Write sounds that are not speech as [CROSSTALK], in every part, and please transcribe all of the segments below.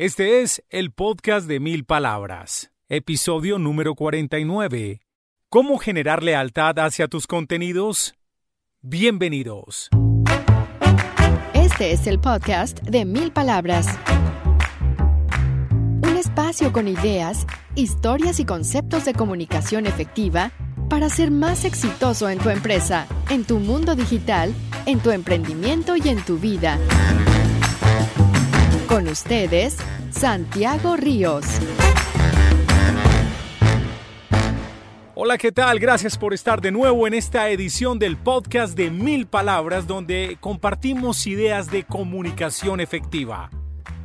Este es el podcast de mil palabras, episodio número 49. ¿Cómo generar lealtad hacia tus contenidos? Bienvenidos. Este es el podcast de mil palabras. Un espacio con ideas, historias y conceptos de comunicación efectiva para ser más exitoso en tu empresa, en tu mundo digital, en tu emprendimiento y en tu vida. Con ustedes, Santiago Ríos. Hola, ¿qué tal? Gracias por estar de nuevo en esta edición del podcast de Mil Palabras donde compartimos ideas de comunicación efectiva.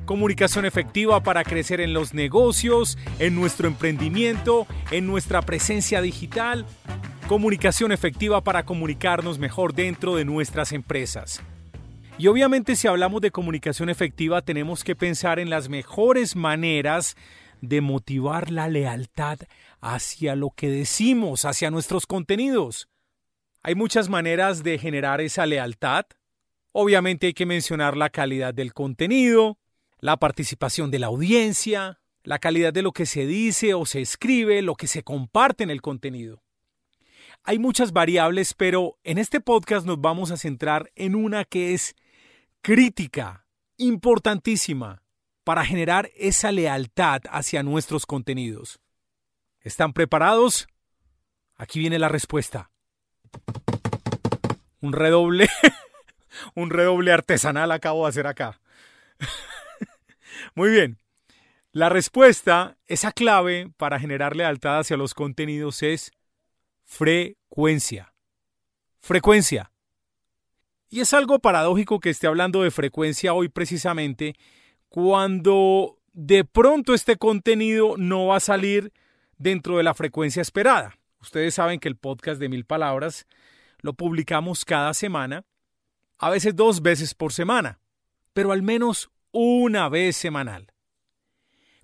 Comunicación efectiva para crecer en los negocios, en nuestro emprendimiento, en nuestra presencia digital. Comunicación efectiva para comunicarnos mejor dentro de nuestras empresas. Y obviamente si hablamos de comunicación efectiva tenemos que pensar en las mejores maneras de motivar la lealtad hacia lo que decimos, hacia nuestros contenidos. Hay muchas maneras de generar esa lealtad. Obviamente hay que mencionar la calidad del contenido, la participación de la audiencia, la calidad de lo que se dice o se escribe, lo que se comparte en el contenido. Hay muchas variables, pero en este podcast nos vamos a centrar en una que es crítica, importantísima, para generar esa lealtad hacia nuestros contenidos. ¿Están preparados? Aquí viene la respuesta. Un redoble, [LAUGHS] un redoble artesanal acabo de hacer acá. [LAUGHS] Muy bien. La respuesta, esa clave para generar lealtad hacia los contenidos es frecuencia. Frecuencia. Y es algo paradójico que esté hablando de frecuencia hoy precisamente cuando de pronto este contenido no va a salir dentro de la frecuencia esperada. Ustedes saben que el podcast de mil palabras lo publicamos cada semana, a veces dos veces por semana, pero al menos una vez semanal.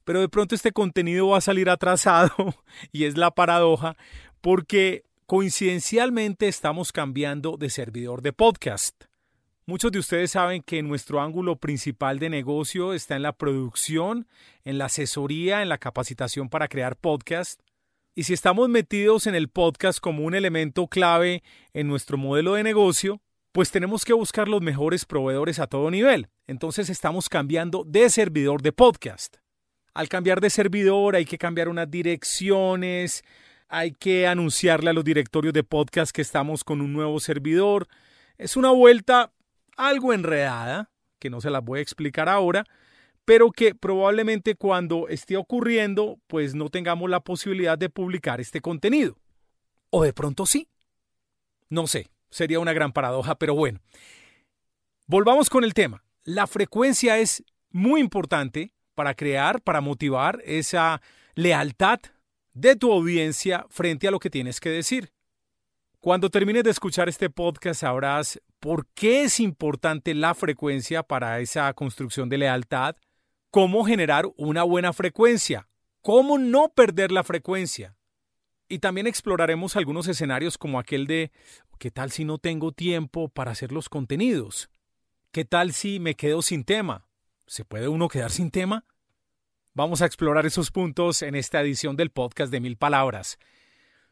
Pero de pronto este contenido va a salir atrasado [LAUGHS] y es la paradoja porque Coincidencialmente estamos cambiando de servidor de podcast. Muchos de ustedes saben que nuestro ángulo principal de negocio está en la producción, en la asesoría, en la capacitación para crear podcast. Y si estamos metidos en el podcast como un elemento clave en nuestro modelo de negocio, pues tenemos que buscar los mejores proveedores a todo nivel. Entonces estamos cambiando de servidor de podcast. Al cambiar de servidor hay que cambiar unas direcciones, hay que anunciarle a los directorios de podcast que estamos con un nuevo servidor. Es una vuelta algo enredada, que no se las voy a explicar ahora, pero que probablemente cuando esté ocurriendo, pues no tengamos la posibilidad de publicar este contenido. O de pronto sí. No sé, sería una gran paradoja, pero bueno. Volvamos con el tema. La frecuencia es muy importante para crear, para motivar esa lealtad de tu audiencia frente a lo que tienes que decir. Cuando termines de escuchar este podcast sabrás por qué es importante la frecuencia para esa construcción de lealtad cómo generar una buena frecuencia, cómo no perder la frecuencia. Y también exploraremos algunos escenarios como aquel de ¿qué tal si no tengo tiempo para hacer los contenidos? ¿Qué tal si me quedo sin tema? ¿Se puede uno quedar sin tema? Vamos a explorar esos puntos en esta edición del podcast de Mil Palabras.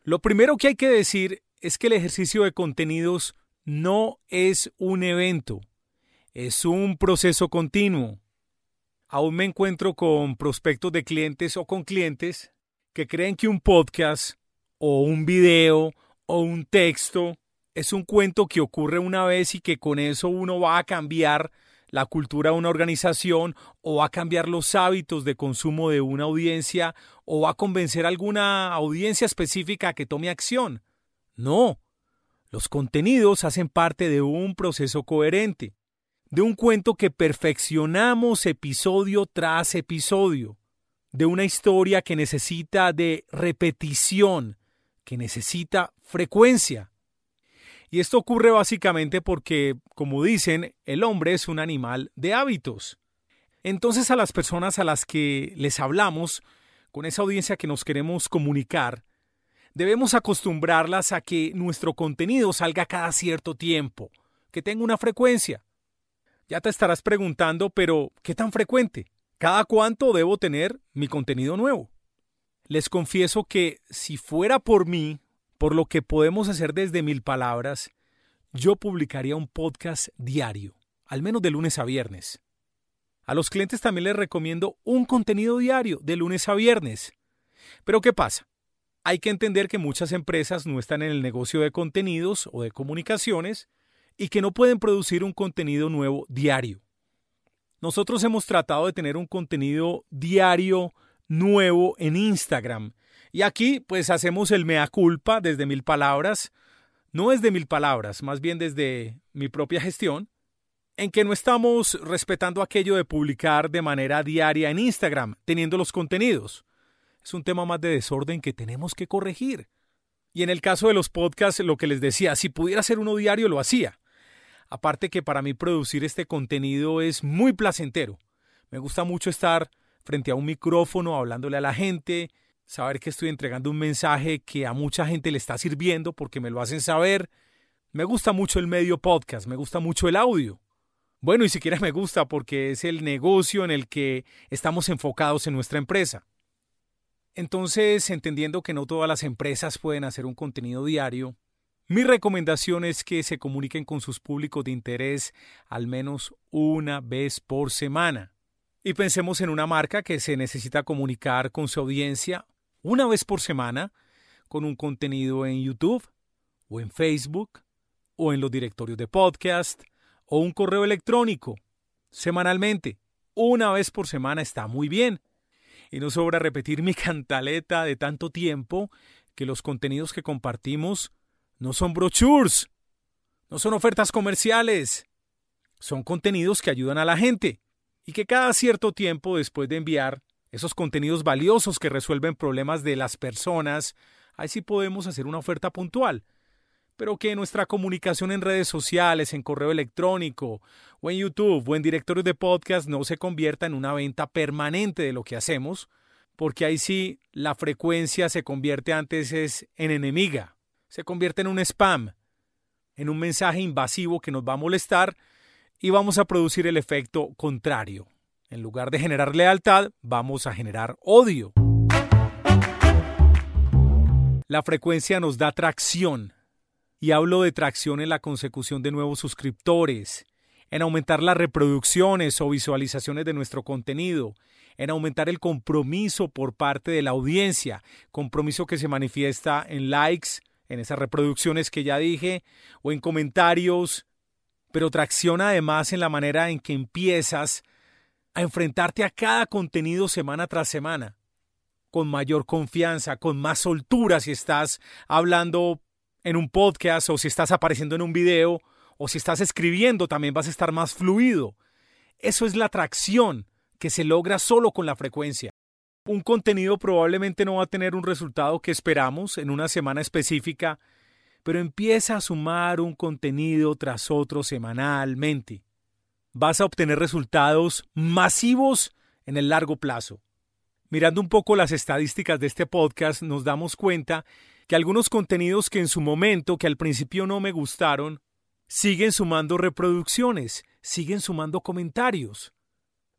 Lo primero que hay que decir es que el ejercicio de contenidos no es un evento, es un proceso continuo. Aún me encuentro con prospectos de clientes o con clientes que creen que un podcast o un video o un texto es un cuento que ocurre una vez y que con eso uno va a cambiar la cultura de una organización o va a cambiar los hábitos de consumo de una audiencia o va a convencer a alguna audiencia específica a que tome acción. No, los contenidos hacen parte de un proceso coherente, de un cuento que perfeccionamos episodio tras episodio, de una historia que necesita de repetición, que necesita frecuencia. Y esto ocurre básicamente porque, como dicen, el hombre es un animal de hábitos. Entonces a las personas a las que les hablamos, con esa audiencia que nos queremos comunicar, debemos acostumbrarlas a que nuestro contenido salga cada cierto tiempo, que tenga una frecuencia. Ya te estarás preguntando, pero ¿qué tan frecuente? ¿Cada cuánto debo tener mi contenido nuevo? Les confieso que si fuera por mí, por lo que podemos hacer desde mil palabras, yo publicaría un podcast diario, al menos de lunes a viernes. A los clientes también les recomiendo un contenido diario de lunes a viernes. Pero ¿qué pasa? Hay que entender que muchas empresas no están en el negocio de contenidos o de comunicaciones y que no pueden producir un contenido nuevo diario. Nosotros hemos tratado de tener un contenido diario nuevo en Instagram y aquí pues hacemos el mea culpa desde mil palabras, no es de mil palabras, más bien desde mi propia gestión, en que no estamos respetando aquello de publicar de manera diaria en Instagram, teniendo los contenidos. Es un tema más de desorden que tenemos que corregir. Y en el caso de los podcasts, lo que les decía, si pudiera hacer uno diario, lo hacía. Aparte que para mí producir este contenido es muy placentero. Me gusta mucho estar frente a un micrófono hablándole a la gente, saber que estoy entregando un mensaje que a mucha gente le está sirviendo porque me lo hacen saber. Me gusta mucho el medio podcast, me gusta mucho el audio. Bueno, y siquiera me gusta porque es el negocio en el que estamos enfocados en nuestra empresa. Entonces, entendiendo que no todas las empresas pueden hacer un contenido diario, mi recomendación es que se comuniquen con sus públicos de interés al menos una vez por semana. Y pensemos en una marca que se necesita comunicar con su audiencia una vez por semana con un contenido en YouTube o en Facebook o en los directorios de podcast o un correo electrónico semanalmente. Una vez por semana está muy bien. Y no sobra repetir [LAUGHS] mi cantaleta de tanto tiempo que los contenidos que compartimos no son brochures, no son ofertas comerciales, son contenidos que ayudan a la gente y que cada cierto tiempo después de enviar esos contenidos valiosos que resuelven problemas de las personas, ahí sí podemos hacer una oferta puntual. Pero que nuestra comunicación en redes sociales, en correo electrónico, o en YouTube, o en directorios de podcast no se convierta en una venta permanente de lo que hacemos, porque ahí sí la frecuencia se convierte antes es en enemiga, se convierte en un spam, en un mensaje invasivo que nos va a molestar y vamos a producir el efecto contrario. En lugar de generar lealtad, vamos a generar odio. La frecuencia nos da tracción. Y hablo de tracción en la consecución de nuevos suscriptores, en aumentar las reproducciones o visualizaciones de nuestro contenido, en aumentar el compromiso por parte de la audiencia, compromiso que se manifiesta en likes, en esas reproducciones que ya dije, o en comentarios, pero tracción además en la manera en que empiezas a enfrentarte a cada contenido semana tras semana, con mayor confianza, con más soltura si estás hablando en un podcast o si estás apareciendo en un video o si estás escribiendo también vas a estar más fluido. Eso es la atracción que se logra solo con la frecuencia. Un contenido probablemente no va a tener un resultado que esperamos en una semana específica, pero empieza a sumar un contenido tras otro semanalmente vas a obtener resultados masivos en el largo plazo. Mirando un poco las estadísticas de este podcast, nos damos cuenta que algunos contenidos que en su momento, que al principio no me gustaron, siguen sumando reproducciones, siguen sumando comentarios.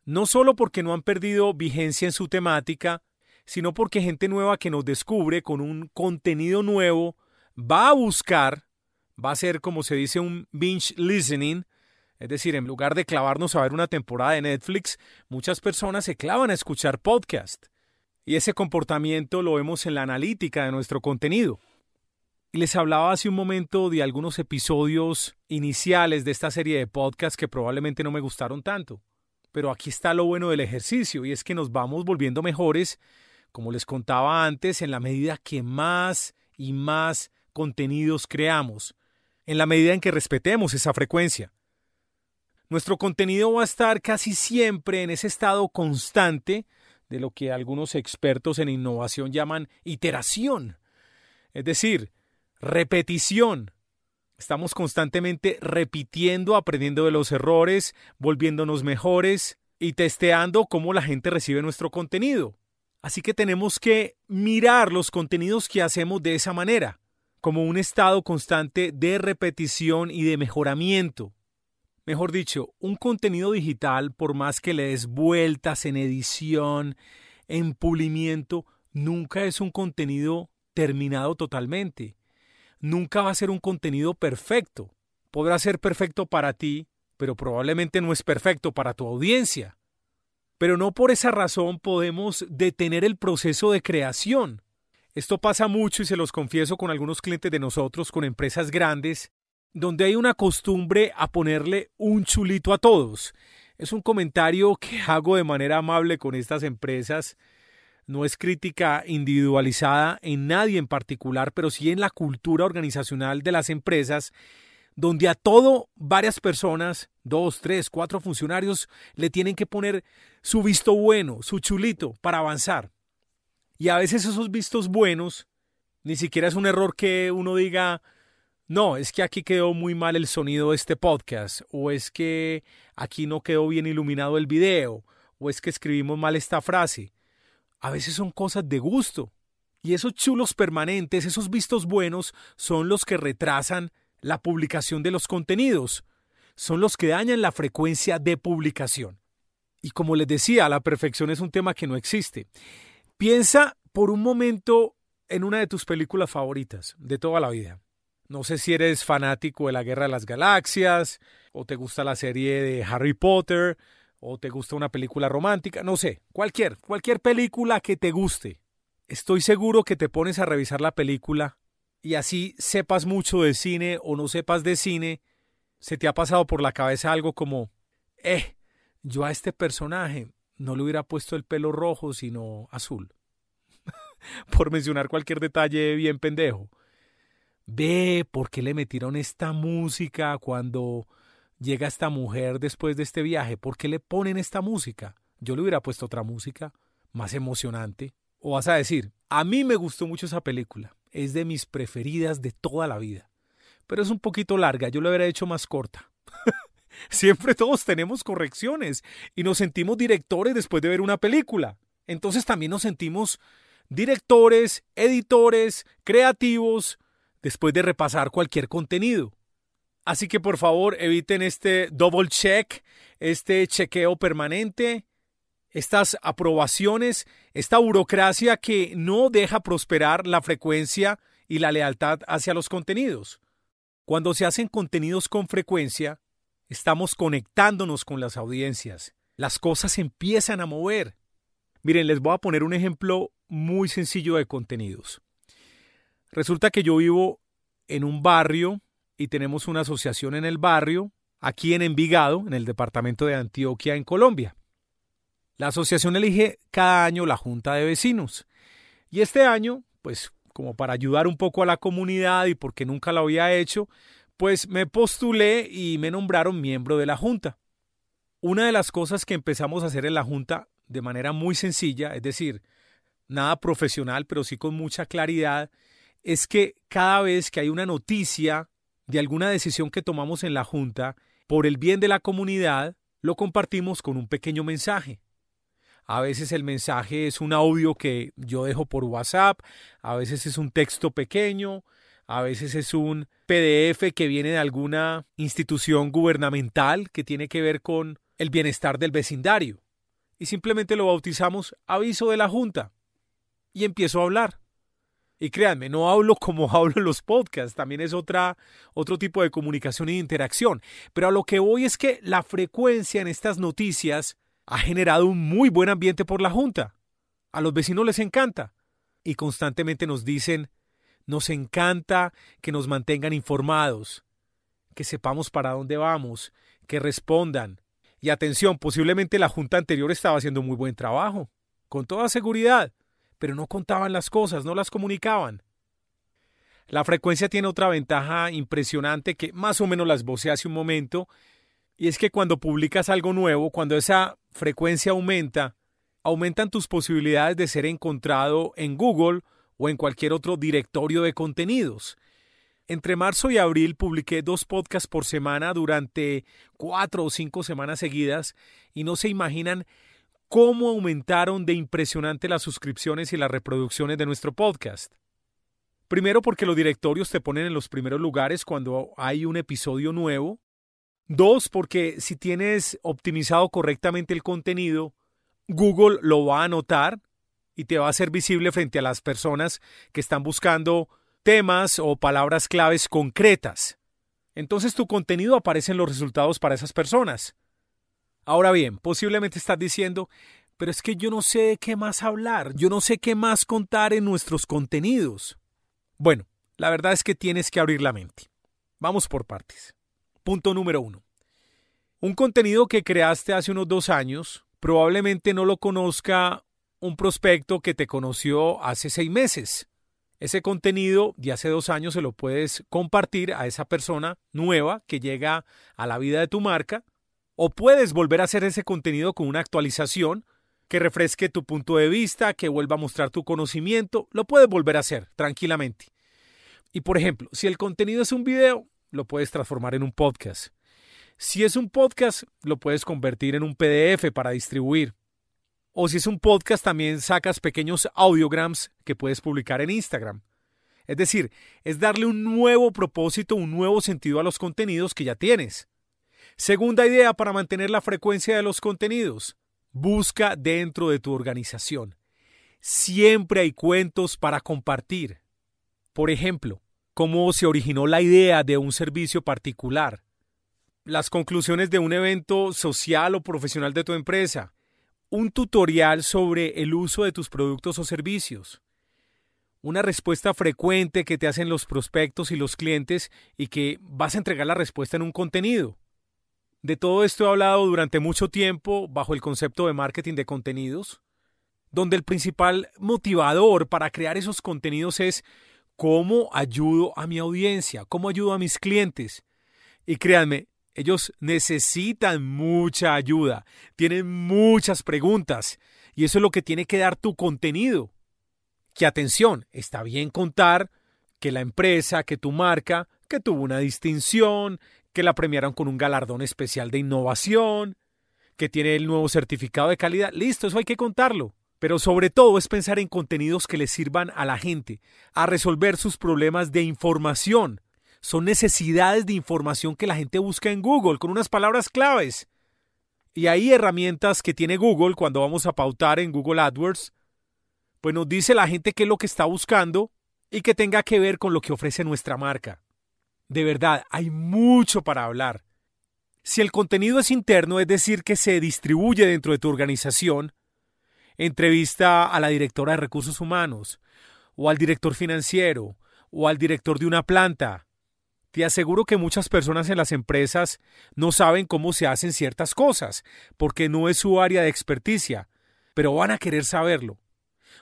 No solo porque no han perdido vigencia en su temática, sino porque gente nueva que nos descubre con un contenido nuevo va a buscar, va a ser como se dice un binge listening, es decir, en lugar de clavarnos a ver una temporada de Netflix, muchas personas se clavan a escuchar podcast. Y ese comportamiento lo vemos en la analítica de nuestro contenido. Y les hablaba hace un momento de algunos episodios iniciales de esta serie de podcasts que probablemente no me gustaron tanto. Pero aquí está lo bueno del ejercicio y es que nos vamos volviendo mejores, como les contaba antes, en la medida que más y más contenidos creamos, en la medida en que respetemos esa frecuencia. Nuestro contenido va a estar casi siempre en ese estado constante de lo que algunos expertos en innovación llaman iteración. Es decir, repetición. Estamos constantemente repitiendo, aprendiendo de los errores, volviéndonos mejores y testeando cómo la gente recibe nuestro contenido. Así que tenemos que mirar los contenidos que hacemos de esa manera, como un estado constante de repetición y de mejoramiento. Mejor dicho, un contenido digital, por más que le des vueltas en edición, en pulimiento, nunca es un contenido terminado totalmente nunca va a ser un contenido perfecto. Podrá ser perfecto para ti, pero probablemente no es perfecto para tu audiencia. Pero no por esa razón podemos detener el proceso de creación. Esto pasa mucho y se los confieso con algunos clientes de nosotros, con empresas grandes, donde hay una costumbre a ponerle un chulito a todos. Es un comentario que [LAUGHS] hago de manera amable con estas empresas no es crítica individualizada en nadie en particular, pero sí en la cultura organizacional de las empresas, donde a todo varias personas, dos, tres, cuatro funcionarios, le tienen que poner su visto bueno, su chulito para avanzar. Y a veces esos vistos buenos, ni siquiera es un error que uno diga, no, es que aquí quedó muy mal el sonido de este podcast, o es que aquí no quedó bien iluminado el video, o es que escribimos mal esta frase a veces son cosas de gusto. Y esos chulos permanentes, esos vistos buenos, son los que retrasan la publicación de los contenidos, son los que dañan la frecuencia de publicación. Y como les decía, la perfección es un tema que no existe. Piensa por un momento en una de tus películas favoritas de toda la vida. No sé si eres fanático de la Guerra de las Galaxias, o te gusta la serie de Harry Potter, o te gusta una película romántica, no sé, cualquier, cualquier película que te guste. Estoy seguro que te pones a revisar la película y así sepas mucho de cine o no sepas de cine, se te ha pasado por la cabeza algo como, eh, yo a este personaje no le hubiera puesto el pelo rojo sino azul. [LAUGHS] por mencionar cualquier detalle bien pendejo. Ve, ¿por qué le metieron esta música cuando llega esta mujer después de este viaje, ¿por qué le ponen esta música? Yo le hubiera puesto otra música más emocionante. O vas a decir, a mí me gustó mucho esa película, es de mis preferidas de toda la vida, pero es un poquito larga, yo lo hubiera hecho más corta. [LAUGHS] Siempre todos tenemos correcciones y nos sentimos directores después de ver una película. Entonces también nos sentimos directores, editores, creativos, después de repasar cualquier contenido. Así que por favor eviten este double check, este chequeo permanente, estas aprobaciones, esta burocracia que no deja prosperar la frecuencia y la lealtad hacia los contenidos. Cuando se hacen contenidos con frecuencia, estamos conectándonos con las audiencias. Las cosas empiezan a mover. Miren, les voy a poner un ejemplo muy sencillo de contenidos. Resulta que yo vivo en un barrio y tenemos una asociación en el barrio, aquí en Envigado, en el departamento de Antioquia, en Colombia. La asociación elige cada año la junta de vecinos. Y este año, pues como para ayudar un poco a la comunidad y porque nunca lo había hecho, pues me postulé y me nombraron miembro de la junta. Una de las cosas que empezamos a hacer en la junta de manera muy sencilla, es decir, nada profesional, pero sí con mucha claridad, es que cada vez que hay una noticia de alguna decisión que tomamos en la Junta por el bien de la comunidad, lo compartimos con un pequeño mensaje. A veces el mensaje es un audio que yo dejo por WhatsApp, a veces es un texto pequeño, a veces es un PDF que viene de alguna institución gubernamental que tiene que ver con el bienestar del vecindario. Y simplemente lo bautizamos aviso de la Junta. Y empiezo a hablar. Y créanme, no hablo como [LAUGHS] hablo en los podcasts, también es otra, otro tipo de comunicación y interacción. Pero a lo que voy es que la frecuencia en estas noticias ha generado un muy buen ambiente por la Junta. A los vecinos les encanta. Y constantemente nos dicen, nos encanta que nos mantengan informados, que sepamos para dónde vamos, que respondan. Y atención, posiblemente la junta anterior estaba haciendo muy buen trabajo, con toda seguridad, pero no contaban las cosas, no las comunicaban. La frecuencia tiene otra ventaja impresionante que más o menos las voce hace un momento, y es que cuando publicas algo nuevo, cuando esa frecuencia aumenta, aumentan tus posibilidades de ser encontrado en Google o en cualquier otro directorio de contenidos. Entre marzo y abril publiqué dos podcasts por semana durante cuatro o cinco semanas seguidas y no se imaginan cómo aumentaron de impresionante las suscripciones y las reproducciones de nuestro podcast. Primero porque los directorios te ponen en los primeros lugares cuando hay un episodio nuevo. Dos, porque si tienes optimizado correctamente el contenido, Google lo va a notar y te va a ser visible frente a las personas que están buscando temas o palabras claves concretas. Entonces tu contenido aparece en los resultados para esas personas. Ahora bien, posiblemente estás diciendo, pero es que yo no sé de qué más hablar, yo no sé qué más contar en nuestros contenidos. Bueno, la verdad es que tienes que abrir la mente. Vamos por partes. Punto número uno. Un contenido que creaste hace unos dos años probablemente no lo conozca un prospecto que te conoció hace seis meses. Ese contenido de hace dos años se lo puedes compartir a esa persona nueva que llega a la vida de tu marca o puedes volver a hacer ese contenido con una actualización que refresque tu punto de vista, que vuelva a mostrar tu conocimiento, lo puedes volver a hacer tranquilamente. Y por ejemplo, si el contenido es un video, lo puedes transformar en un podcast. Si es un podcast, lo puedes convertir en un PDF para distribuir. O si es un podcast, también sacas pequeños audiograms que puedes publicar en Instagram. Es decir, es darle un nuevo propósito, un nuevo sentido a los contenidos que ya tienes. Segunda idea para mantener la frecuencia de los contenidos. Busca dentro de tu organización. Siempre hay cuentos para compartir. Por ejemplo, cómo se originó la idea de un servicio particular, las conclusiones de un evento social o profesional de tu empresa, un tutorial sobre el uso de tus productos o servicios, una respuesta frecuente que te hacen los prospectos y los clientes y que vas a entregar la respuesta en un contenido. De todo esto he hablado durante mucho tiempo bajo el concepto de marketing de contenidos, donde el principal motivador para crear esos contenidos es cómo ayudo a mi audiencia, cómo ayudo a mis clientes. Y créanme, ellos necesitan mucha ayuda, tienen muchas preguntas y eso es lo que tiene que dar tu contenido. Que atención, está bien contar que la empresa, que tu marca, que tuvo una distinción, que la premiaron con un galardón especial de innovación, que tiene el nuevo certificado de calidad. Listo, eso hay que contarlo. Pero sobre todo es pensar en contenidos que le sirvan a la gente, a resolver sus problemas de información, son necesidades de información que la gente busca en Google con unas palabras claves. Y hay herramientas que tiene Google cuando vamos a pautar en Google AdWords, pues nos dice la gente qué es lo que está buscando y que tenga que ver con lo que ofrece nuestra marca. De verdad, hay mucho para hablar. Si el contenido es interno, es decir, que se distribuye dentro de tu organización, entrevista a la directora de recursos humanos, o al director financiero, o al director de una planta, te aseguro que muchas personas en las empresas no saben cómo se hacen ciertas cosas, porque no es su área de experticia, pero van a querer saberlo.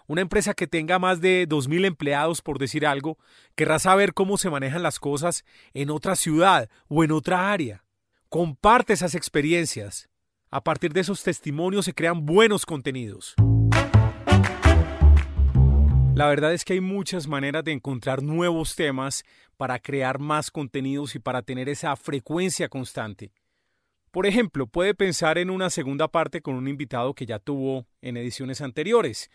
Una empresa que tenga más de 2.000 empleados, por decir algo, querrá saber cómo se manejan las cosas en otra ciudad o en otra área. Comparte esas experiencias. A partir de esos testimonios se crean buenos contenidos. La verdad es que hay muchas maneras de encontrar nuevos temas para crear más contenidos y para tener esa frecuencia constante. Por ejemplo, puede pensar en una segunda parte con un invitado que ya tuvo en ediciones anteriores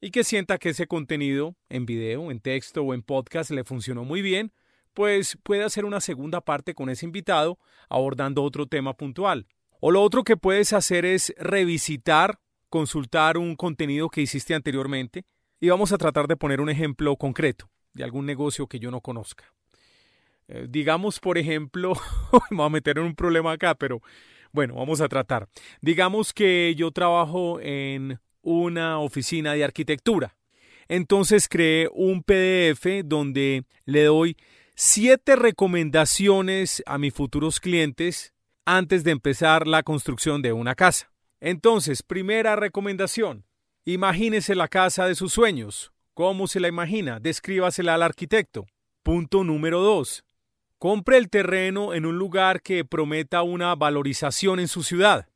y que sienta que ese contenido en video, en texto o en podcast le funcionó muy bien, pues puede hacer una segunda parte con ese invitado abordando otro tema puntual. O lo otro que puedes hacer es revisitar, consultar un contenido que hiciste anteriormente y vamos a tratar de poner un ejemplo concreto de algún negocio que yo no conozca. Eh, digamos, por ejemplo, [LAUGHS] me voy a meter en un problema acá, pero bueno, vamos a tratar. Digamos que yo trabajo en una oficina de arquitectura. Entonces creé un PDF donde le doy siete recomendaciones a mis futuros clientes antes de empezar la construcción de una casa. Entonces, primera recomendación, imagínese la casa de sus sueños. ¿Cómo se la imagina? Descríbasela al arquitecto. Punto número dos, compre el terreno en un lugar que prometa una valorización en su ciudad.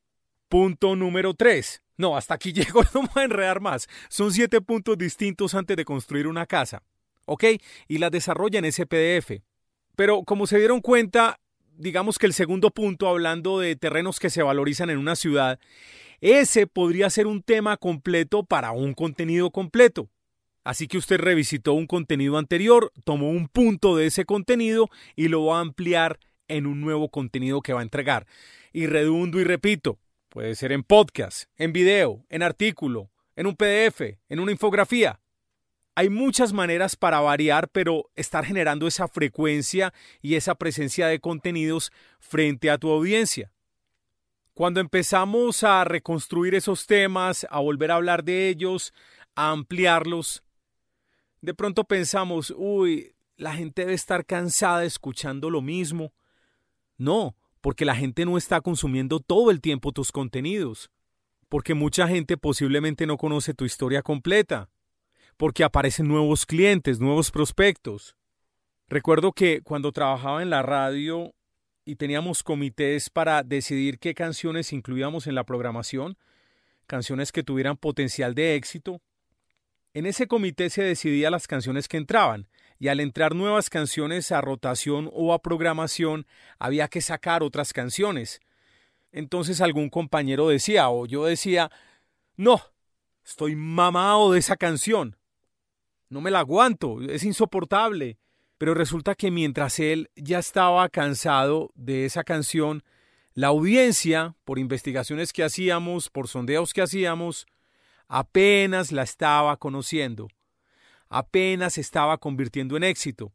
Punto número tres, no, hasta aquí [LAUGHS] llego, no me voy a enredar más. Son siete puntos distintos antes de construir una casa. ¿Ok? Y la desarrolla en ese PDF. Pero como se dieron cuenta, digamos que el segundo punto, hablando de terrenos que se valorizan en una ciudad, ese podría ser un tema completo para un contenido completo. Así que usted revisitó un contenido anterior, tomó un punto de ese contenido y lo va a ampliar en un nuevo contenido que va a entregar. Y redundo y repito, Puede ser en podcast, en video, en artículo, en un PDF, en una infografía. Hay muchas maneras para variar, pero estar generando esa frecuencia y esa presencia de contenidos frente a tu audiencia. Cuando empezamos a reconstruir esos temas, a volver a hablar de ellos, a ampliarlos, de pronto pensamos, uy, la gente debe estar cansada escuchando lo mismo. No, porque la gente no está consumiendo todo el tiempo tus contenidos, porque mucha gente posiblemente no conoce tu historia completa, porque aparecen nuevos clientes, nuevos prospectos. Recuerdo que cuando trabajaba en la radio y teníamos comités para decidir qué canciones incluíamos en la programación, canciones que tuvieran potencial de éxito, en ese comité se decidía las canciones que entraban y al entrar nuevas canciones a rotación o a programación había que sacar otras canciones. Entonces algún compañero decía o yo decía, no, estoy mamado de esa canción. No me la aguanto, es insoportable. Pero resulta que mientras él ya estaba cansado de esa canción, la audiencia, por investigaciones que hacíamos, por sondeos que hacíamos, apenas la estaba conociendo apenas estaba convirtiendo en éxito.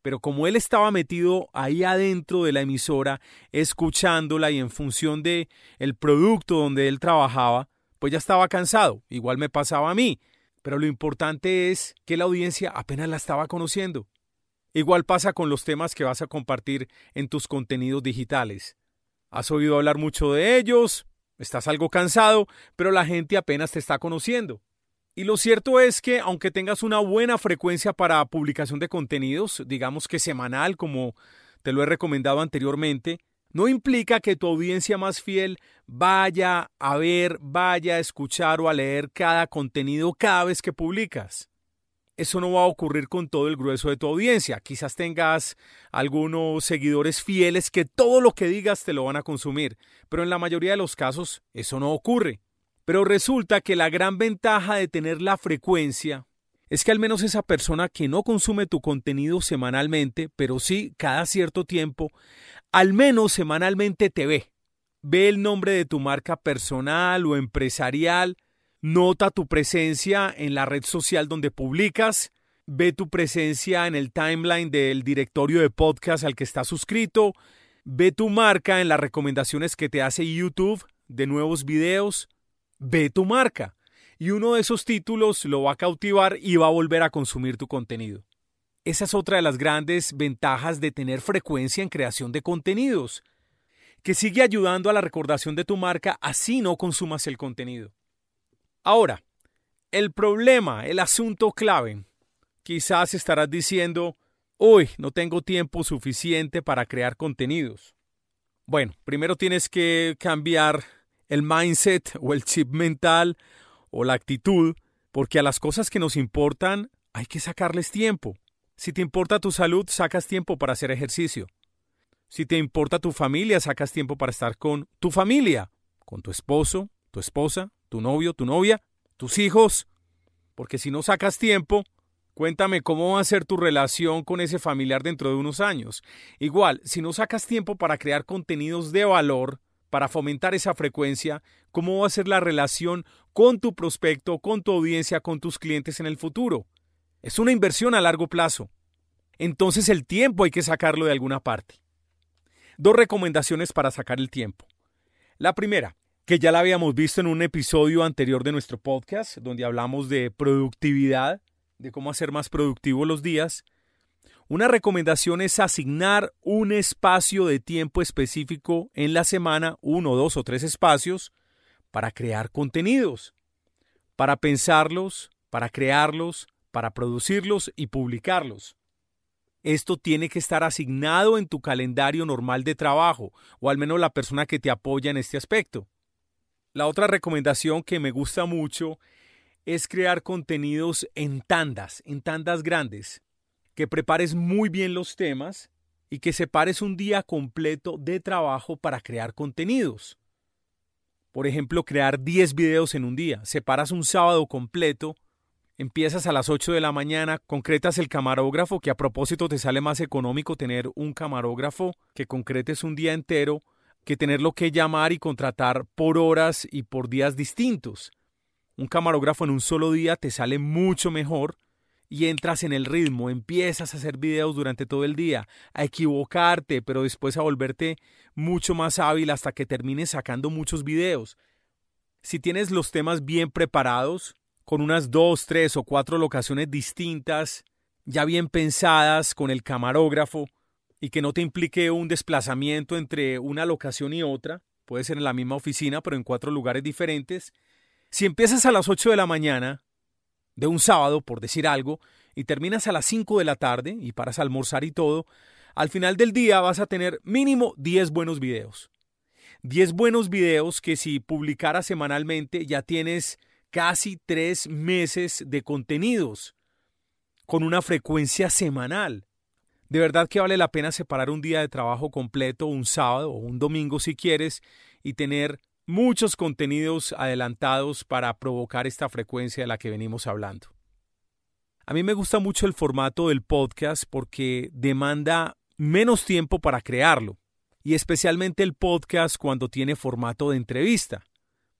Pero como él estaba metido ahí adentro de la emisora, escuchándola y en función de el producto donde él trabajaba, pues ya estaba cansado. Igual me pasaba a mí. Pero lo importante es que la audiencia apenas la estaba conociendo. Igual pasa con los temas que vas a compartir en tus contenidos digitales. Has oído hablar mucho de ellos, estás algo cansado, pero la gente apenas te está conociendo. Y lo cierto es que aunque tengas una buena frecuencia para publicación de contenidos, digamos que semanal como te lo he recomendado anteriormente, no implica que tu audiencia más fiel vaya a ver, vaya a escuchar o a leer cada contenido cada vez que publicas. Eso no va a ocurrir con todo el grueso de tu audiencia. Quizás tengas algunos seguidores fieles que todo lo que digas te lo van a consumir, pero en la mayoría de los casos eso no ocurre. Pero resulta que la gran ventaja de tener la frecuencia es que al menos esa persona que no consume tu contenido semanalmente, pero sí cada cierto tiempo, al menos semanalmente te ve. Ve el nombre de tu marca personal o empresarial, nota tu presencia en la red social donde publicas, ve tu presencia en el timeline del directorio de podcast al que estás suscrito, ve tu marca en las recomendaciones que te hace YouTube de nuevos videos, ve tu marca y uno de esos títulos lo va a cautivar y va a volver a consumir tu contenido. Esa es otra de las grandes ventajas de tener frecuencia en creación de contenidos, que sigue ayudando a la recordación de tu marca así no consumas el contenido. Ahora, el problema, el asunto clave, quizás estarás diciendo, uy, no tengo tiempo suficiente para crear contenidos. Bueno, primero tienes que cambiar el mindset o el chip mental o la actitud, porque a las cosas que nos importan hay que sacarles tiempo. Si te importa tu salud, sacas tiempo para hacer ejercicio. Si te importa tu familia, sacas tiempo para estar con tu familia, con tu esposo, tu esposa, tu novio, tu novia, tus hijos. Porque si no sacas tiempo, cuéntame cómo va a ser tu relación con ese familiar dentro de unos años. Igual, si no sacas tiempo para crear contenidos de valor, para fomentar esa frecuencia, cómo va a ser la relación con tu prospecto, con tu audiencia, con tus clientes en el futuro. Es una inversión a largo plazo. Entonces el tiempo hay que sacarlo de alguna parte. Dos recomendaciones para sacar el tiempo. La primera, que ya la habíamos visto en un episodio anterior de nuestro podcast, donde hablamos de productividad, de cómo hacer más productivos los días. Una recomendación es asignar un espacio de tiempo específico en la semana, uno, dos o tres espacios, para crear contenidos, para pensarlos, para crearlos, para producirlos y publicarlos. Esto tiene que estar asignado en tu calendario normal de trabajo, o al menos la persona que te apoya en este aspecto. La otra recomendación que me gusta mucho es crear contenidos en tandas, en tandas grandes, que prepares muy bien los temas y que separes un día completo de trabajo para crear contenidos. Por ejemplo, crear 10 videos en un día. Separas un sábado completo Empiezas a las 8 de la mañana, concretas el camarógrafo, que a propósito te sale más económico tener un camarógrafo que concretes un día entero que tenerlo que llamar y contratar por horas y por días distintos. Un camarógrafo en un solo día te sale mucho mejor y entras en el ritmo, empiezas a hacer videos durante todo el día, a equivocarte, pero después a volverte mucho más hábil hasta que termines sacando muchos videos. Si tienes los temas bien preparados, con unas dos, tres o cuatro locaciones distintas, ya bien pensadas con el camarógrafo y que no te implique un desplazamiento entre una locación y otra, puede ser en la misma oficina pero en cuatro lugares diferentes. Si empiezas a las 8 de la mañana de un sábado, por decir algo, y terminas a las 5 de la tarde y paras a almorzar y todo, al final del día vas a tener mínimo 10 buenos videos. 10 buenos videos que si publicaras semanalmente ya tienes casi tres meses de contenidos con una frecuencia semanal. De verdad que vale la pena separar un día de trabajo completo, un sábado o un domingo si quieres, y tener muchos contenidos adelantados para provocar esta frecuencia de la que venimos hablando. A mí me gusta mucho el formato del podcast porque demanda menos tiempo para crearlo, y especialmente el podcast cuando tiene formato de entrevista.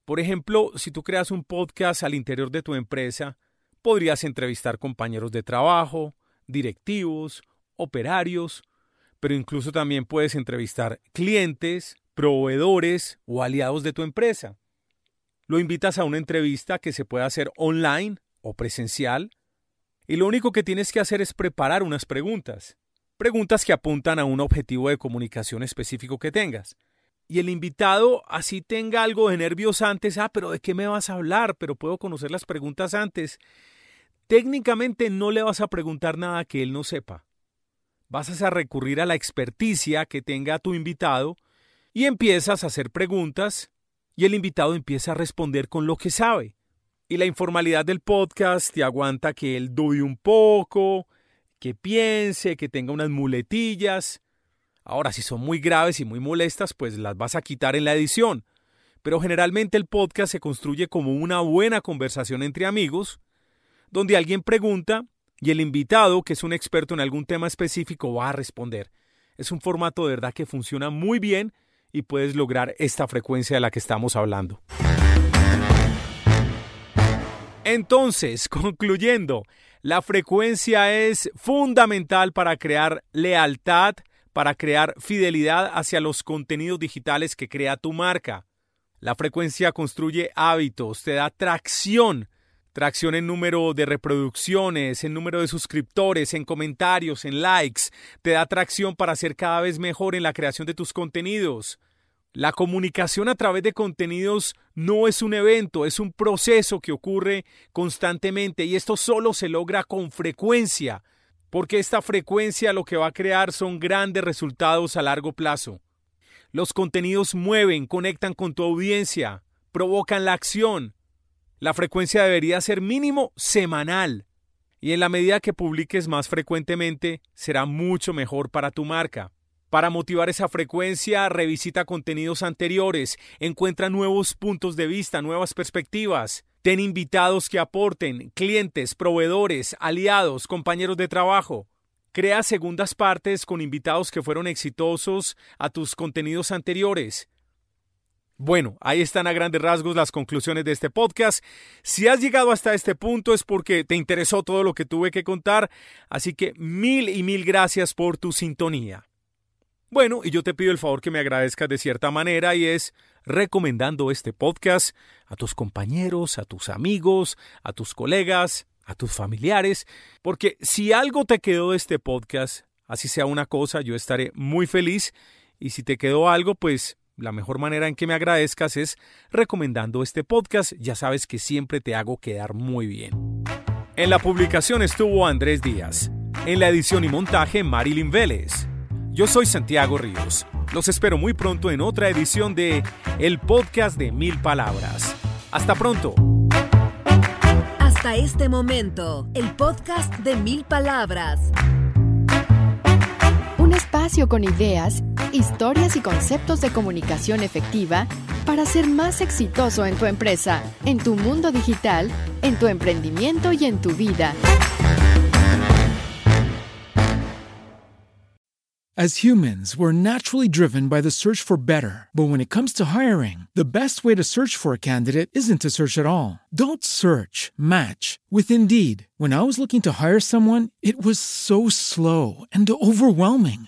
Por ejemplo, si tú creas un podcast al interior de tu empresa, podrías entrevistar compañeros de trabajo, directivos, operarios, pero incluso también puedes entrevistar clientes, proveedores o aliados de tu empresa. Lo invitas a una entrevista que se puede hacer online o presencial y lo único que tienes que hacer es preparar unas preguntas. Preguntas que apuntan a un objetivo de comunicación específico que tengas y el invitado así tenga algo de nervios antes, ah, pero ¿de qué me vas a hablar? Pero puedo conocer las preguntas antes. Técnicamente no le vas a preguntar nada que él no sepa. Vas a recurrir a la experticia que tenga tu invitado y empiezas a hacer preguntas y el invitado empieza a responder con lo que sabe. Y la informalidad del podcast te aguanta que él dude un poco, que piense, que tenga unas muletillas Ahora, si son muy graves y muy molestas, pues las vas a quitar en la edición. Pero generalmente el podcast se construye como una buena conversación entre amigos, donde alguien pregunta y el invitado, que es un experto en algún tema específico, va a responder. Es un formato de verdad que funciona muy bien y puedes lograr esta frecuencia de la que estamos hablando. Entonces, [LAUGHS] concluyendo, la frecuencia es fundamental para crear lealtad, para crear fidelidad hacia los contenidos digitales que crea tu marca. La frecuencia construye hábitos, te da tracción, tracción en número de reproducciones, en número de suscriptores, en comentarios, en likes, te da tracción para ser cada vez mejor en la creación de tus contenidos. La comunicación a través de contenidos no es un evento, es un proceso que ocurre constantemente y esto solo se logra con frecuencia porque esta frecuencia lo que va a crear son grandes resultados a largo plazo. Los contenidos mueven, conectan con tu audiencia, provocan la acción. La frecuencia debería ser mínimo semanal. Y en la medida que publiques más frecuentemente, será mucho mejor para tu marca. Para motivar esa frecuencia, revisita contenidos anteriores, encuentra nuevos puntos de vista, nuevas perspectivas. Ten invitados que aporten, clientes, proveedores, aliados, compañeros de trabajo. Crea segundas partes con invitados que fueron exitosos a tus contenidos anteriores. Bueno, ahí están a grandes rasgos las conclusiones de este podcast. Si has llegado hasta este punto es porque te interesó todo lo que tuve que contar, así que mil y mil gracias por tu sintonía. Bueno, y yo te pido el favor que me agradezcas de cierta manera y es recomendando este podcast a tus compañeros, a tus amigos, a tus colegas, a tus familiares, porque si algo te quedó de este podcast, así sea una cosa, yo estaré muy feliz y si te quedó algo, pues la mejor manera en que me agradezcas es recomendando este podcast. Ya sabes que siempre te hago quedar muy bien. En la publicación estuvo Andrés Díaz. En la edición y montaje Marilyn Vélez. Yo soy Santiago Ríos. Los espero muy pronto en otra edición de El Podcast de Mil Palabras. Hasta pronto. Hasta este momento, el podcast de Mil Palabras. Espacio con ideas historias y conceptos de comunicación efectiva para ser más exitoso en tu empresa, en tu mundo digital, en tu emprendimiento y en tu vida. As humans, we're naturally driven by the search for better. But when it comes to hiring, the best way to search for a candidate isn't to search at all. Don't search, match with Indeed. When I was looking to hire someone, it was so slow and overwhelming.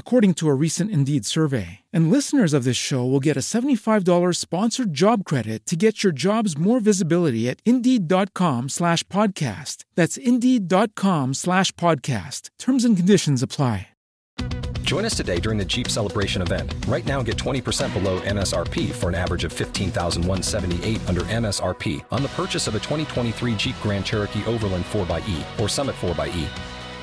according to a recent Indeed survey. And listeners of this show will get a $75 sponsored job credit to get your jobs more visibility at Indeed.com slash podcast. That's Indeed.com slash podcast. Terms and conditions apply. Join us today during the Jeep Celebration event. Right now, get 20% below MSRP for an average of 15178 under MSRP on the purchase of a 2023 Jeep Grand Cherokee Overland 4xE or Summit 4xE.